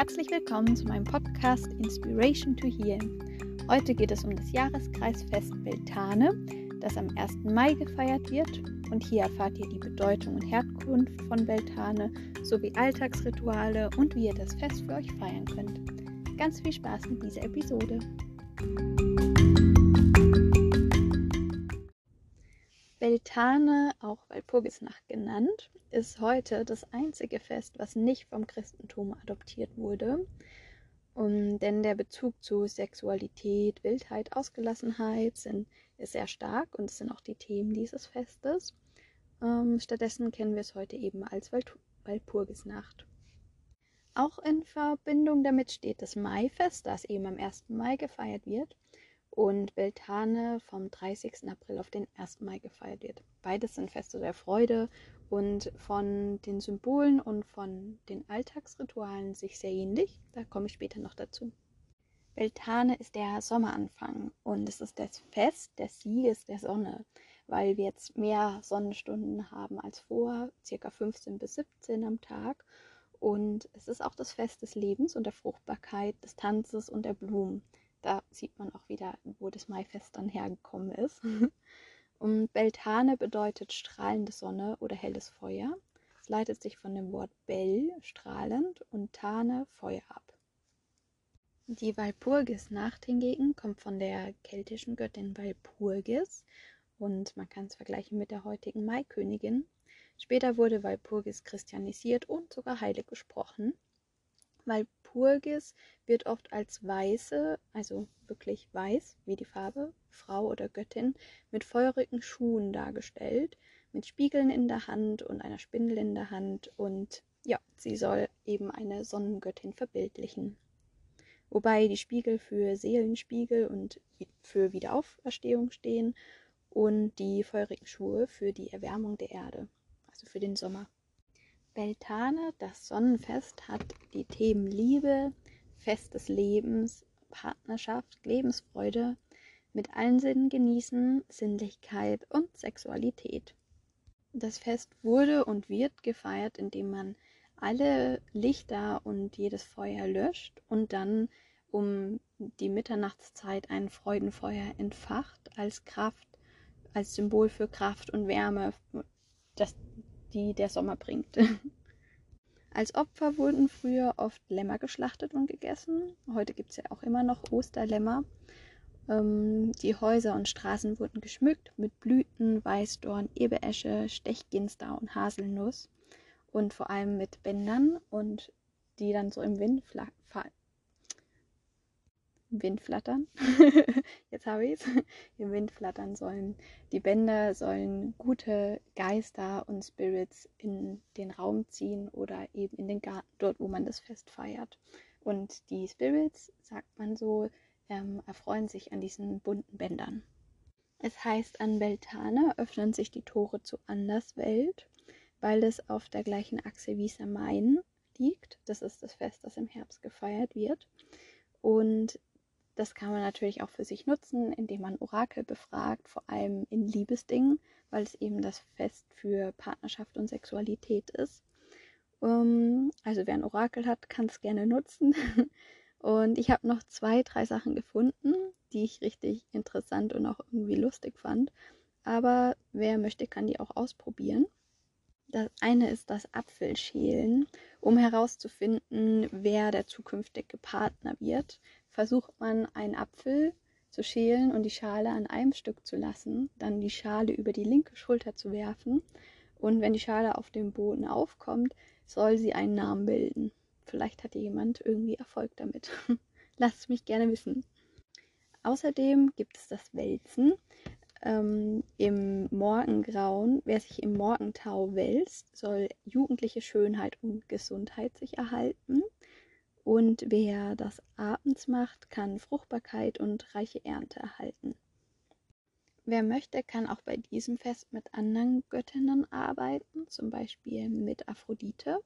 Herzlich willkommen zu meinem Podcast Inspiration to Heal. Heute geht es um das Jahreskreisfest Beltane, das am 1. Mai gefeiert wird. Und hier erfahrt ihr die Bedeutung und Herkunft von Beltane sowie Alltagsrituale und wie ihr das Fest für euch feiern könnt. Ganz viel Spaß mit dieser Episode. Beltane, auch Walpurgisnacht genannt, ist heute das einzige Fest, was nicht vom Christentum adoptiert wurde. Um, denn der Bezug zu Sexualität, Wildheit, Ausgelassenheit sind, ist sehr stark und es sind auch die Themen dieses Festes. Ähm, stattdessen kennen wir es heute eben als Wal Walpurgisnacht. Auch in Verbindung damit steht das Maifest, das eben am 1. Mai gefeiert wird und Beltane vom 30. April auf den 1. Mai gefeiert wird. Beides sind Feste der Freude und von den Symbolen und von den Alltagsritualen sich sehr ähnlich. Da komme ich später noch dazu. Beltane ist der Sommeranfang und es ist das Fest des Sieges der Sonne, weil wir jetzt mehr Sonnenstunden haben als vorher, circa 15 bis 17 am Tag. Und es ist auch das Fest des Lebens und der Fruchtbarkeit, des Tanzes und der Blumen. Da sieht man auch wieder, wo das Maifest dann hergekommen ist. Und Beltane bedeutet strahlende Sonne oder helles Feuer. Es leitet sich von dem Wort Bell, strahlend, und Tane, Feuer ab. Die Walpurgisnacht hingegen kommt von der keltischen Göttin Walpurgis und man kann es vergleichen mit der heutigen Maikönigin. Später wurde Walpurgis christianisiert und sogar heilig gesprochen. Walpurgis wird oft als weiße, also wirklich weiß wie die Farbe, Frau oder Göttin mit feurigen Schuhen dargestellt, mit Spiegeln in der Hand und einer Spindel in der Hand und ja, sie soll eben eine Sonnengöttin verbildlichen. Wobei die Spiegel für Seelenspiegel und für Wiederauferstehung stehen und die feurigen Schuhe für die Erwärmung der Erde, also für den Sommer. Beltane, das Sonnenfest, hat die Themen Liebe, Fest des Lebens, Partnerschaft, Lebensfreude, mit allen Sinnen genießen, Sinnlichkeit und Sexualität. Das Fest wurde und wird gefeiert, indem man alle Lichter und jedes Feuer löscht und dann um die Mitternachtszeit ein Freudenfeuer entfacht als Kraft, als Symbol für Kraft und Wärme, das die der Sommer bringt. Als Opfer wurden früher oft Lämmer geschlachtet und gegessen. Heute gibt es ja auch immer noch Osterlämmer. Ähm, die Häuser und Straßen wurden geschmückt mit Blüten, Weißdorn, Eberesche, Stechginster und Haselnuss. Und vor allem mit Bändern und die dann so im Wind Wind flattern. Jetzt habe ich es. Im Wind flattern sollen. Die Bänder sollen gute Geister und Spirits in den Raum ziehen oder eben in den Garten, dort, wo man das Fest feiert. Und die Spirits, sagt man so, ähm, erfreuen sich an diesen bunten Bändern. Es heißt, an Beltane öffnen sich die Tore zur Anderswelt, weil es auf der gleichen Achse wie Samain liegt. Das ist das Fest, das im Herbst gefeiert wird. Und das kann man natürlich auch für sich nutzen, indem man Orakel befragt, vor allem in Liebesdingen, weil es eben das Fest für Partnerschaft und Sexualität ist. Um, ähm, also wer ein Orakel hat, kann es gerne nutzen. Und ich habe noch zwei, drei Sachen gefunden, die ich richtig interessant und auch irgendwie lustig fand. Aber wer möchte, kann die auch ausprobieren. Das eine ist das Apfelschälen, um herauszufinden, wer der zukünftige Partner wird versucht man einen Apfel zu schälen und die Schale an einem Stück zu lassen, dann die Schale über die linke Schulter zu werfen und wenn die Schale auf dem Boden aufkommt, soll sie einen Namen bilden. Vielleicht hat jemand irgendwie Erfolg damit. Lasst es mich gerne wissen. Außerdem gibt es das Wälzen ähm, im Morgengrauen. Wer sich im Morgentau wälzt, soll jugendliche Schönheit und Gesundheit sich erhalten. Und wer das abends macht, kann Fruchtbarkeit und reiche Ernte erhalten. Wer möchte, kann auch bei diesem Fest mit anderen Göttinnen arbeiten, zum Beispiel mit Aphrodite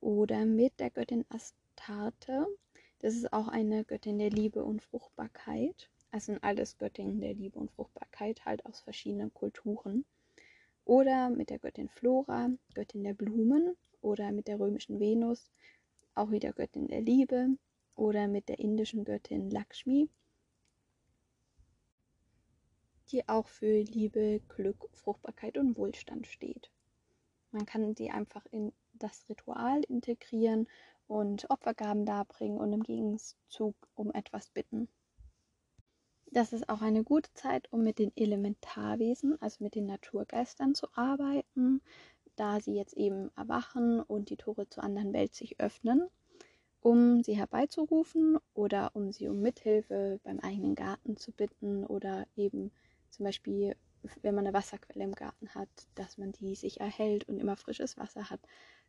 oder mit der Göttin Astarte. Das ist auch eine Göttin der Liebe und Fruchtbarkeit. Es sind alles Göttinnen der Liebe und Fruchtbarkeit, halt aus verschiedenen Kulturen. Oder mit der Göttin Flora, Göttin der Blumen, oder mit der römischen Venus, auch wieder Göttin der Liebe, oder mit der indischen Göttin Lakshmi, die auch für Liebe, Glück, Fruchtbarkeit und Wohlstand steht. Man kann die einfach in das Ritual integrieren und Opfergaben darbringen und im Gegenzug um etwas bitten. Das ist auch eine gute Zeit, um mit den Elementarwesen, also mit den Naturgeistern zu arbeiten, da sie jetzt eben erwachen und die Tore zur anderen Welt sich öffnen, um sie herbeizurufen oder um sie um Mithilfe beim eigenen Garten zu bitten oder eben zum Beispiel, wenn man eine Wasserquelle im Garten hat, dass man die sich erhält und immer frisches Wasser hat,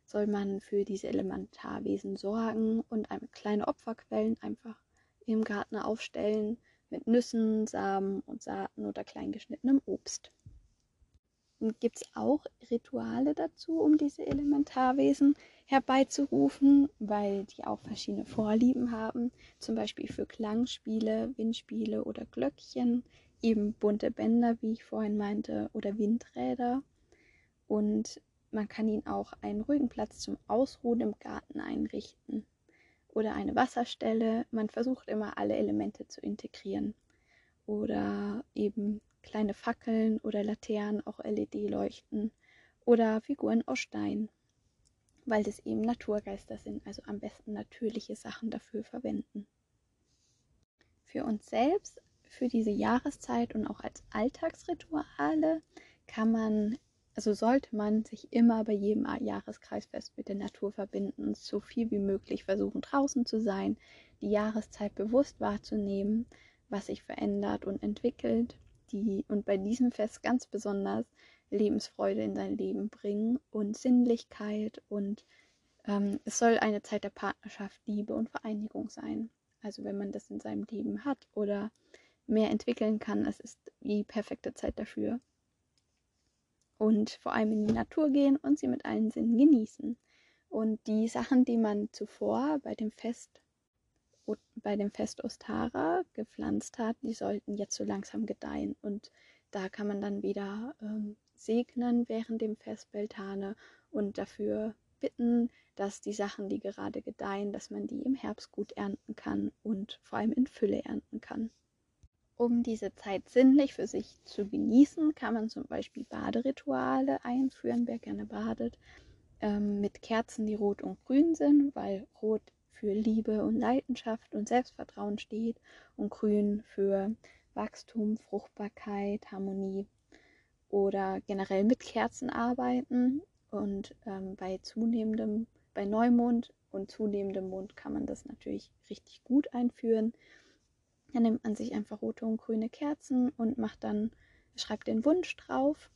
soll man für diese Elementarwesen sorgen und kleine Opferquellen einfach im Garten aufstellen mit Nüssen, Samen und Saaten oder kleingeschnittenem Obst. Gibt es auch Rituale dazu, um diese Elementarwesen herbeizurufen, weil die auch verschiedene Vorlieben haben, zum Beispiel für Klangspiele, Windspiele oder Glöckchen, eben bunte Bänder, wie ich vorhin meinte, oder Windräder. Und man kann ihnen auch einen ruhigen Platz zum Ausruhen im Garten einrichten oder eine Wasserstelle. Man versucht immer alle Elemente zu integrieren. Oder eben kleine Fackeln oder Laternen, auch LED-Leuchten oder Figuren aus Stein, weil das eben Naturgeister sind, also am besten natürliche Sachen dafür verwenden. Für uns selbst, für diese Jahreszeit und auch als Alltagsrituale kann man also sollte man sich immer bei jedem Jahreskreisfest mit der Natur verbinden so viel wie möglich versuchen, draußen zu sein, die Jahreszeit bewusst wahrzunehmen, was sich verändert und entwickelt, die und bei diesem Fest ganz besonders Lebensfreude in dein Leben bringen und Sinnlichkeit und ähm, es soll eine Zeit der Partnerschaft, Liebe und Vereinigung sein. Also wenn man das in seinem Leben hat oder mehr entwickeln kann, es ist die perfekte Zeit dafür und vor allem in die Natur gehen und sie mit allen Sinnen genießen. Und die Sachen, die man zuvor bei dem Fest bei dem Fest Ostara gepflanzt hat, die sollten jetzt so langsam gedeihen. Und da kann man dann wieder ähm, segnen während dem Fest Beltane und dafür bitten, dass die Sachen, die gerade gedeihen, dass man die im Herbst gut ernten kann und vor allem in Fülle ernten kann. Um diese Zeit sinnlich für sich zu genießen, kann man zum Beispiel Baderituale einführen, wer gerne badet, ähm, mit Kerzen, die rot und grün sind, weil rot für Liebe und Leidenschaft und Selbstvertrauen steht und grün für Wachstum, Fruchtbarkeit, Harmonie oder generell mit Kerzen arbeiten und ähm, bei zunehmendem, bei Neumond und zunehmendem Mond kann man das natürlich richtig gut einführen. Dann nimmt man sich einfach rote und grüne Kerzen und macht dann, schreibt den Wunsch drauf.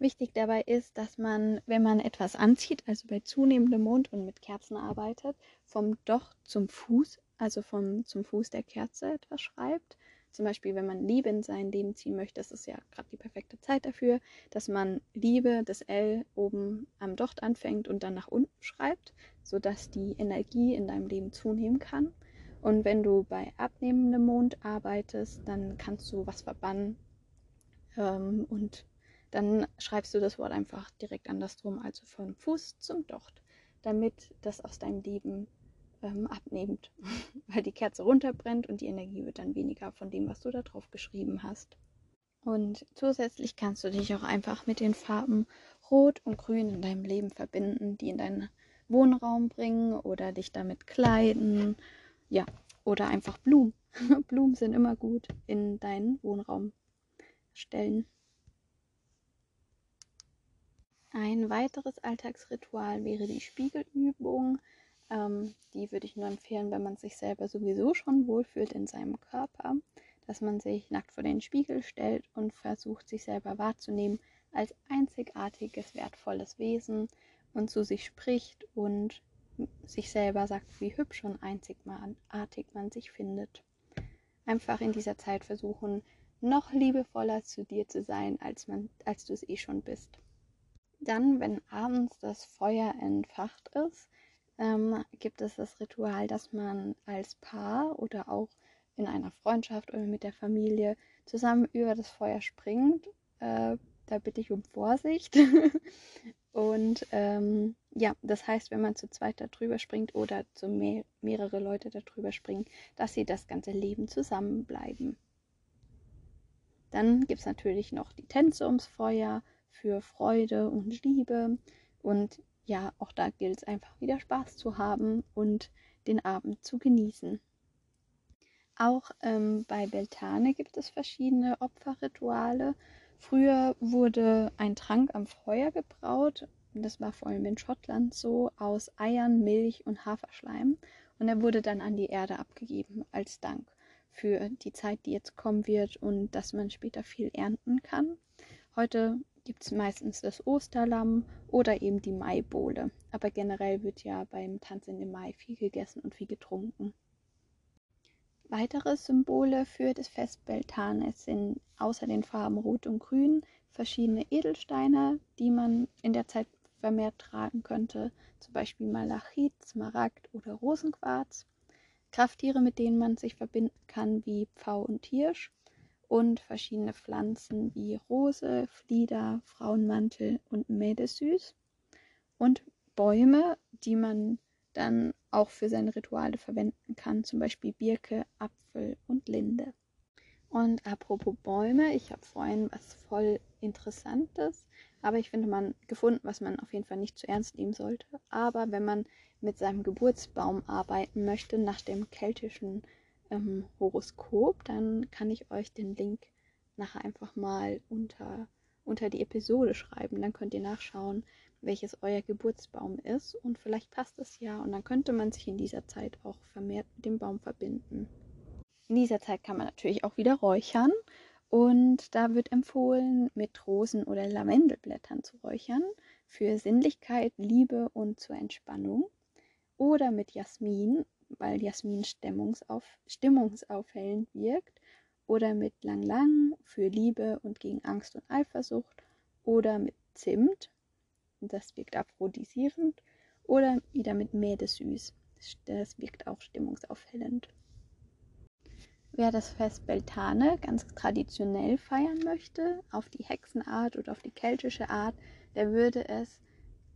Wichtig dabei ist, dass man, wenn man etwas anzieht, also bei zunehmendem Mond und mit Kerzen arbeitet, vom Docht zum Fuß, also vom zum Fuß der Kerze etwas schreibt. Zum Beispiel, wenn man Liebe in sein Leben ziehen möchte, das ist ja gerade die perfekte Zeit dafür, dass man Liebe, das L oben am Docht anfängt und dann nach unten schreibt, sodass die Energie in deinem Leben zunehmen kann. Und wenn du bei abnehmendem Mond arbeitest, dann kannst du was verbannen. Ähm, und dann schreibst du das Wort einfach direkt andersrum, also von Fuß zum Docht, damit das aus deinem Leben ähm, abnimmt, weil die Kerze runterbrennt und die Energie wird dann weniger von dem, was du da drauf geschrieben hast. Und zusätzlich kannst du dich auch einfach mit den Farben Rot und Grün in deinem Leben verbinden, die in deinen Wohnraum bringen oder dich damit kleiden ja, oder einfach Blumen. Blumen sind immer gut in deinen Wohnraum stellen. Ein weiteres Alltagsritual wäre die Spiegelübung. Ähm, die würde ich nur empfehlen, wenn man sich selber sowieso schon wohlfühlt in seinem Körper, dass man sich nackt vor den Spiegel stellt und versucht, sich selber wahrzunehmen als einzigartiges, wertvolles Wesen und zu sich spricht und sich selber sagt, wie hübsch und einzigartig man sich findet. Einfach in dieser Zeit versuchen, noch liebevoller zu dir zu sein, als, man, als du es eh schon bist. Dann, wenn abends das Feuer entfacht ist, ähm, gibt es das Ritual, dass man als Paar oder auch in einer Freundschaft oder mit der Familie zusammen über das Feuer springt. Äh, da bitte ich um Vorsicht. Und ähm, ja, das heißt, wenn man zu zweit da drüber springt oder zu mehr, mehrere Leute da drüber springen, dass sie das ganze Leben zusammenbleiben. Dann gibt es natürlich noch die Tänze ums Feuer für Freude und Liebe. Und ja, auch da gilt es einfach wieder Spaß zu haben und den Abend zu genießen. Auch ähm, bei Beltane gibt es verschiedene Opferrituale. Früher wurde ein Trank am Feuer gebraut, das war vor allem in Schottland so, aus Eiern, Milch und Haferschleim. Und er wurde dann an die Erde abgegeben als Dank für die Zeit, die jetzt kommen wird und dass man später viel ernten kann. Heute gibt es meistens das Osterlamm oder eben die Maibowle. Aber generell wird ja beim Tanz in den Mai viel gegessen und viel getrunken. Weitere Symbole für das Fest Beltanes sind außer den Farben Rot und Grün verschiedene Edelsteine, die man in der Zeit vermehrt tragen könnte, zum Beispiel Malachit, Smaragd oder Rosenquarz. Krafttiere, mit denen man sich verbinden kann, wie Pfau und Hirsch und verschiedene Pflanzen wie Rose, Flieder, Frauenmantel und Mädesüß und Bäume, die man dann auch für seine Rituale verwenden kann, zum Beispiel Birke, Apfel und Linde. Und apropos Bäume, ich habe vorhin was voll Interessantes, aber ich finde man gefunden, was man auf jeden Fall nicht zu ernst nehmen sollte. Aber wenn man mit seinem Geburtsbaum arbeiten möchte nach dem keltischen ähm, Horoskop, dann kann ich euch den Link nachher einfach mal unter, unter die Episode schreiben. Dann könnt ihr nachschauen, welches euer Geburtsbaum ist und vielleicht passt es ja und dann könnte man sich in dieser Zeit auch vermehrt mit dem Baum verbinden. In dieser Zeit kann man natürlich auch wieder räuchern und da wird empfohlen, mit Rosen- oder Lavendelblättern zu räuchern für Sinnlichkeit, Liebe und zur Entspannung oder mit Jasmin, weil Jasmin stimmungsauf stimmungsaufhellend wirkt oder mit Lang Lang für Liebe und gegen Angst und Eifersucht oder mit Zimt das wirkt aphrodisierend, oder wieder mit Mädesüß, das wirkt auch stimmungsaufhellend. Wer das Fest Beltane ganz traditionell feiern möchte, auf die Hexenart oder auf die keltische Art, der würde es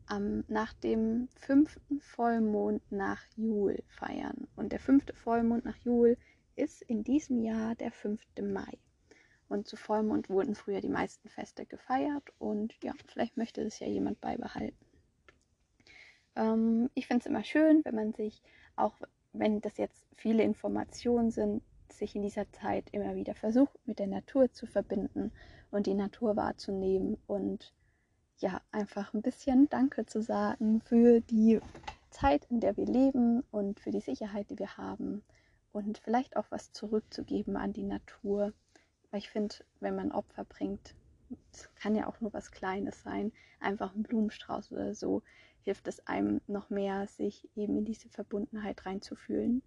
am, nach dem fünften Vollmond nach Jul feiern. Und der fünfte Vollmond nach Jul ist in diesem Jahr der 5. Mai. Und zu Vollmond wurden früher die meisten Feste gefeiert und ja, vielleicht möchte das ja jemand beibehalten. Ähm, ich finde es immer schön, wenn man sich, auch wenn das jetzt viele Informationen sind, sich in dieser Zeit immer wieder versucht, mit der Natur zu verbinden und die Natur wahrzunehmen und ja, einfach ein bisschen Danke zu sagen für die Zeit, in der wir leben und für die Sicherheit, die wir haben und vielleicht auch was zurückzugeben an die Natur weil ich finde, wenn man Opfer bringt, es kann ja auch nur was Kleines sein, einfach ein Blumenstrauß oder so, hilft es einem noch mehr, sich eben in diese Verbundenheit reinzufühlen.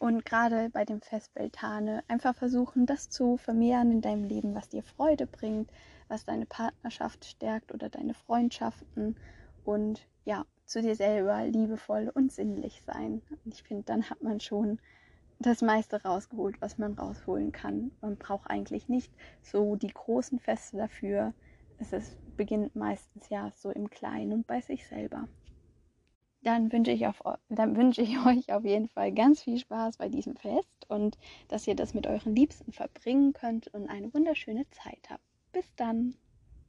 Und gerade bei dem Fest Beltane einfach versuchen, das zu vermehren in deinem Leben, was dir Freude bringt, was deine Partnerschaft stärkt oder deine Freundschaften und ja, zu dir selber liebevoll und sinnlich sein. Und ich finde, dann hat man schon das meiste rausgeholt, was man rausholen kann. Man braucht eigentlich nicht so die großen Feste dafür. Es ist, beginnt meistens ja so im Kleinen und bei sich selber. Dann wünsche, ich auf, dann wünsche ich euch auf jeden Fall ganz viel Spaß bei diesem Fest und dass ihr das mit euren Liebsten verbringen könnt und eine wunderschöne Zeit habt. Bis dann!